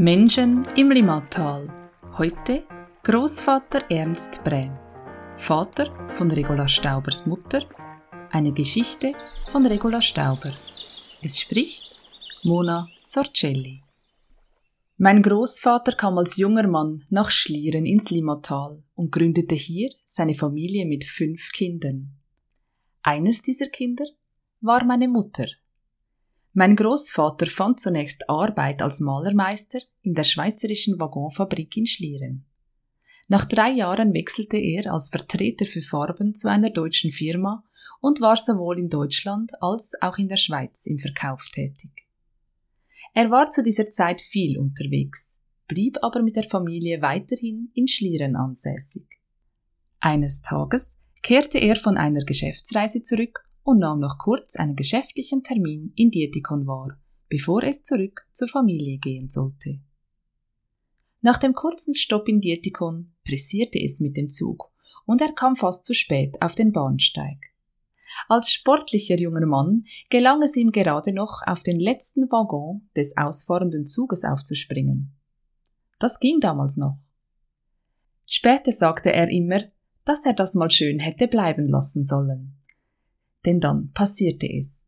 Menschen im Limmatal. Heute Großvater Ernst Bräm, Vater von Regula Staubers Mutter, eine Geschichte von Regula Stauber. Es spricht Mona Sorcelli. Mein Großvater kam als junger Mann nach Schlieren ins Limmatal und gründete hier seine Familie mit fünf Kindern. Eines dieser Kinder war meine Mutter. Mein Großvater fand zunächst Arbeit als Malermeister in der schweizerischen Waggonfabrik in Schlieren. Nach drei Jahren wechselte er als Vertreter für Farben zu einer deutschen Firma und war sowohl in Deutschland als auch in der Schweiz im Verkauf tätig. Er war zu dieser Zeit viel unterwegs, blieb aber mit der Familie weiterhin in Schlieren ansässig. Eines Tages kehrte er von einer Geschäftsreise zurück und nahm noch kurz einen geschäftlichen Termin in Dietikon wahr, bevor es zurück zur Familie gehen sollte. Nach dem kurzen Stopp in Dietikon pressierte es mit dem Zug und er kam fast zu spät auf den Bahnsteig. Als sportlicher junger Mann gelang es ihm gerade noch, auf den letzten Waggon des ausfahrenden Zuges aufzuspringen. Das ging damals noch. Später sagte er immer, dass er das mal schön hätte bleiben lassen sollen. Denn dann passierte es.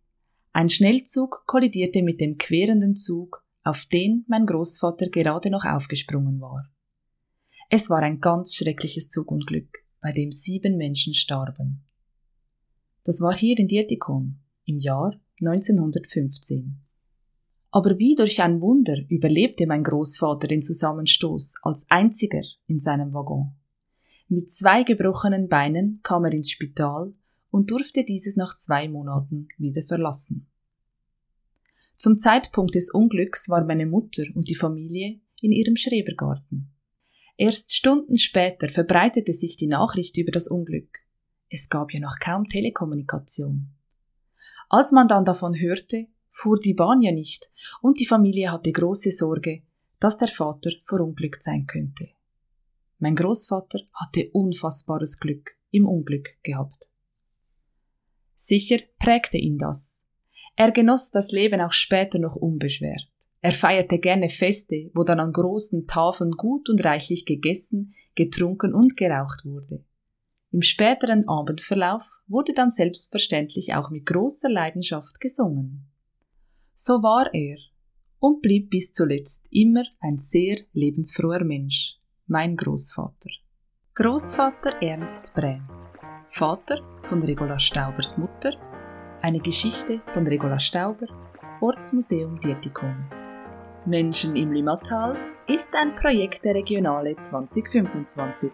Ein Schnellzug kollidierte mit dem querenden Zug, auf den mein Großvater gerade noch aufgesprungen war. Es war ein ganz schreckliches Zugunglück, bei dem sieben Menschen starben. Das war hier in Dietikon im Jahr 1915. Aber wie durch ein Wunder überlebte mein Großvater den Zusammenstoß als einziger in seinem Waggon. Mit zwei gebrochenen Beinen kam er ins Spital und durfte dieses nach zwei Monaten wieder verlassen. Zum Zeitpunkt des Unglücks war meine Mutter und die Familie in ihrem Schrebergarten. Erst Stunden später verbreitete sich die Nachricht über das Unglück. Es gab ja noch kaum Telekommunikation. Als man dann davon hörte, fuhr die Bahn ja nicht und die Familie hatte große Sorge, dass der Vater verunglückt sein könnte. Mein Großvater hatte unfassbares Glück im Unglück gehabt. Sicher prägte ihn das. Er genoss das Leben auch später noch unbeschwert. Er feierte gerne Feste, wo dann an großen Tafeln gut und reichlich gegessen, getrunken und geraucht wurde. Im späteren Abendverlauf wurde dann selbstverständlich auch mit großer Leidenschaft gesungen. So war er und blieb bis zuletzt immer ein sehr lebensfroher Mensch, mein Großvater. Großvater Ernst Bräm, Vater von Regula Staubers Mutter, eine Geschichte von Regula Stauber, Ortsmuseum Dietikon. Menschen im Limmatal ist ein Projekt der Regionale 2025.